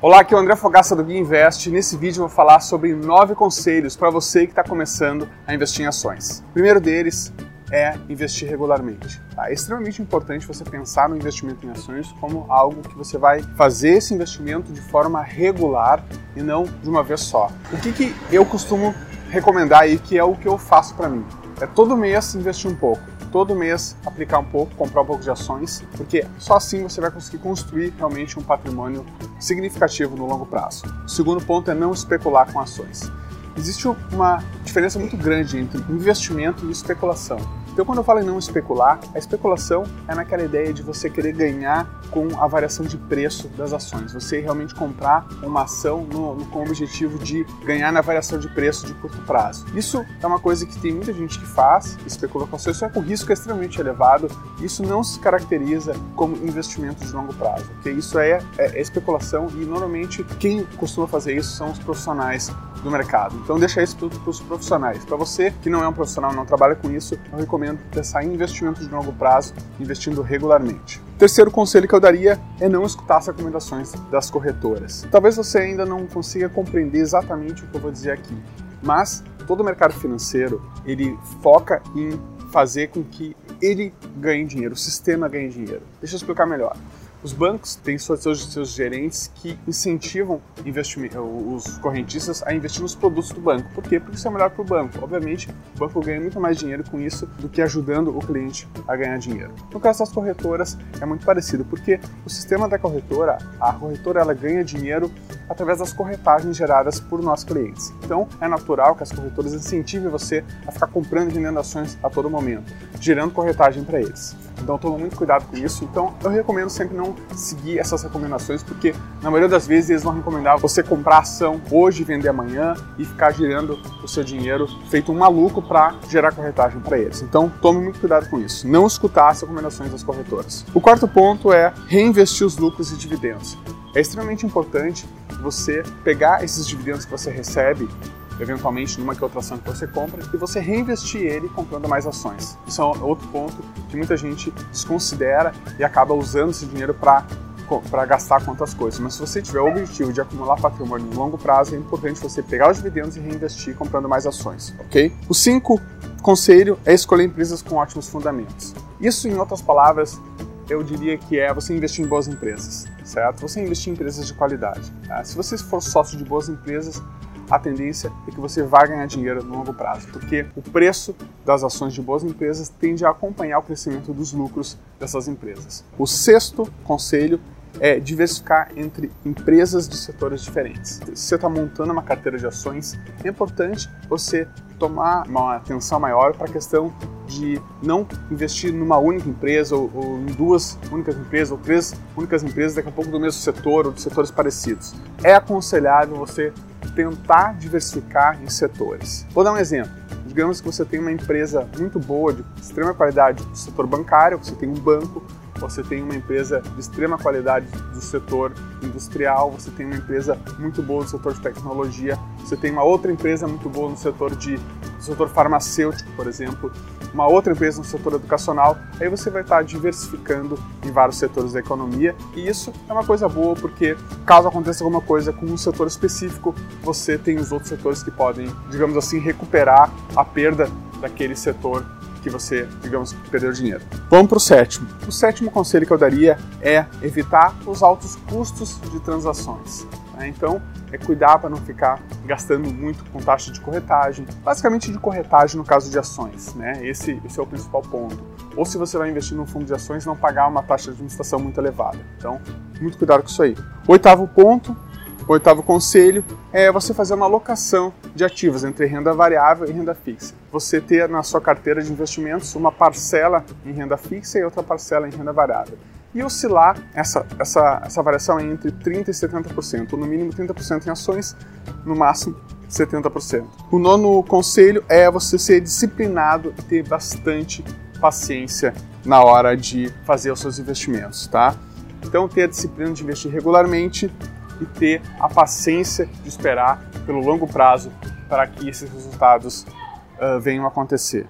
Olá, aqui é o André Fogaça do Guia Invest. Nesse vídeo eu vou falar sobre nove conselhos para você que está começando a investir em ações. O primeiro deles é investir regularmente. Tá? É extremamente importante você pensar no investimento em ações como algo que você vai fazer esse investimento de forma regular e não de uma vez só. O que, que eu costumo recomendar aí, que é o que eu faço para mim? É todo mês investir um pouco todo mês aplicar um pouco, comprar um pouco de ações, porque só assim você vai conseguir construir realmente um patrimônio significativo no longo prazo. O segundo ponto é não especular com ações. Existe uma diferença muito grande entre investimento e especulação. Então, quando eu falo em não especular, a especulação é naquela ideia de você querer ganhar com a variação de preço das ações. Você realmente comprar uma ação no, no, com o objetivo de ganhar na variação de preço de curto prazo. Isso é uma coisa que tem muita gente que faz, especula com ações, só que o risco é extremamente elevado. Isso não se caracteriza como investimento de longo prazo, porque isso é, é, é especulação e normalmente quem costuma fazer isso são os profissionais do mercado. Então deixa isso para os profissionais. Para você que não é um profissional, não trabalha com isso, eu recomendo pensar em investimentos de longo prazo, investindo regularmente. Terceiro conselho que eu daria é não escutar as recomendações das corretoras. Talvez você ainda não consiga compreender exatamente o que eu vou dizer aqui, mas todo o mercado financeiro ele foca em fazer com que ele ganhe dinheiro, o sistema ganhe dinheiro. Deixa eu explicar melhor. Os bancos têm seus, seus gerentes que incentivam os correntistas a investir nos produtos do banco. Por quê? Porque isso é melhor para o banco. Obviamente, o banco ganha muito mais dinheiro com isso do que ajudando o cliente a ganhar dinheiro. No caso das corretoras, é muito parecido, porque o sistema da corretora, a corretora ela ganha dinheiro através das corretagens geradas por nossos clientes. Então, é natural que as corretoras incentivem você a ficar comprando e vendendo ações a todo momento, gerando corretagem para eles. Então toma muito cuidado com isso. Então eu recomendo sempre não seguir essas recomendações, porque na maioria das vezes eles vão recomendar você comprar ação hoje, vender amanhã e ficar girando o seu dinheiro feito um maluco para gerar corretagem para eles. Então tome muito cuidado com isso. Não escutar as recomendações das corretoras. O quarto ponto é reinvestir os lucros e dividendos. É extremamente importante você pegar esses dividendos que você recebe eventualmente numa que outra ação que você compra, e você reinvestir ele comprando mais ações. Isso é outro ponto que muita gente desconsidera e acaba usando esse dinheiro para para gastar outras coisas. Mas se você tiver o objetivo de acumular patrimônio no longo prazo, é importante você pegar os dividendos e reinvestir comprando mais ações, ok? O cinco conselho é escolher empresas com ótimos fundamentos. Isso, em outras palavras, eu diria que é você investir em boas empresas, certo? Você investir em empresas de qualidade. Tá? Se você for sócio de boas empresas, a tendência é que você vai ganhar dinheiro no longo prazo, porque o preço das ações de boas empresas tende a acompanhar o crescimento dos lucros dessas empresas. O sexto conselho é diversificar entre empresas de setores diferentes. Se você está montando uma carteira de ações, é importante você tomar uma atenção maior para a questão de não investir numa única empresa ou, ou, em duas únicas empresas ou três únicas empresas, daqui a pouco do mesmo setor ou de setores parecidos. É aconselhável você tentar diversificar em setores. Vou dar um exemplo. Digamos que você tem uma empresa muito boa, de extrema qualidade do setor bancário, você tem um banco, você tem uma empresa de extrema qualidade do setor industrial, você tem uma empresa muito boa no setor de tecnologia, você tem uma outra empresa muito boa no setor de no setor farmacêutico, por exemplo, uma outra empresa no setor educacional, aí você vai estar diversificando em vários setores da economia e isso é uma coisa boa porque caso aconteça alguma coisa com um setor específico, você tem os outros setores que podem, digamos assim, recuperar a perda daquele setor que você, digamos, perdeu dinheiro. Vamos para o sétimo. O sétimo conselho que eu daria é evitar os altos custos de transações. Né? Então, é cuidar para não ficar gastando muito com taxa de corretagem, basicamente de corretagem no caso de ações, né? Esse, esse é o principal ponto. Ou se você vai investir num fundo de ações, não pagar uma taxa de administração muito elevada. Então, muito cuidado com isso aí. Oitavo ponto, o oitavo conselho é você fazer uma alocação de ativos entre renda variável e renda fixa. Você ter na sua carteira de investimentos uma parcela em renda fixa e outra parcela em renda variável. E oscilar essa, essa, essa variação é entre 30% e 70%, no mínimo 30% em ações, no máximo 70%. O nono conselho é você ser disciplinado e ter bastante paciência na hora de fazer os seus investimentos, tá? Então, ter a disciplina de investir regularmente e ter a paciência de esperar pelo longo prazo para que esses resultados uh, venham a acontecer.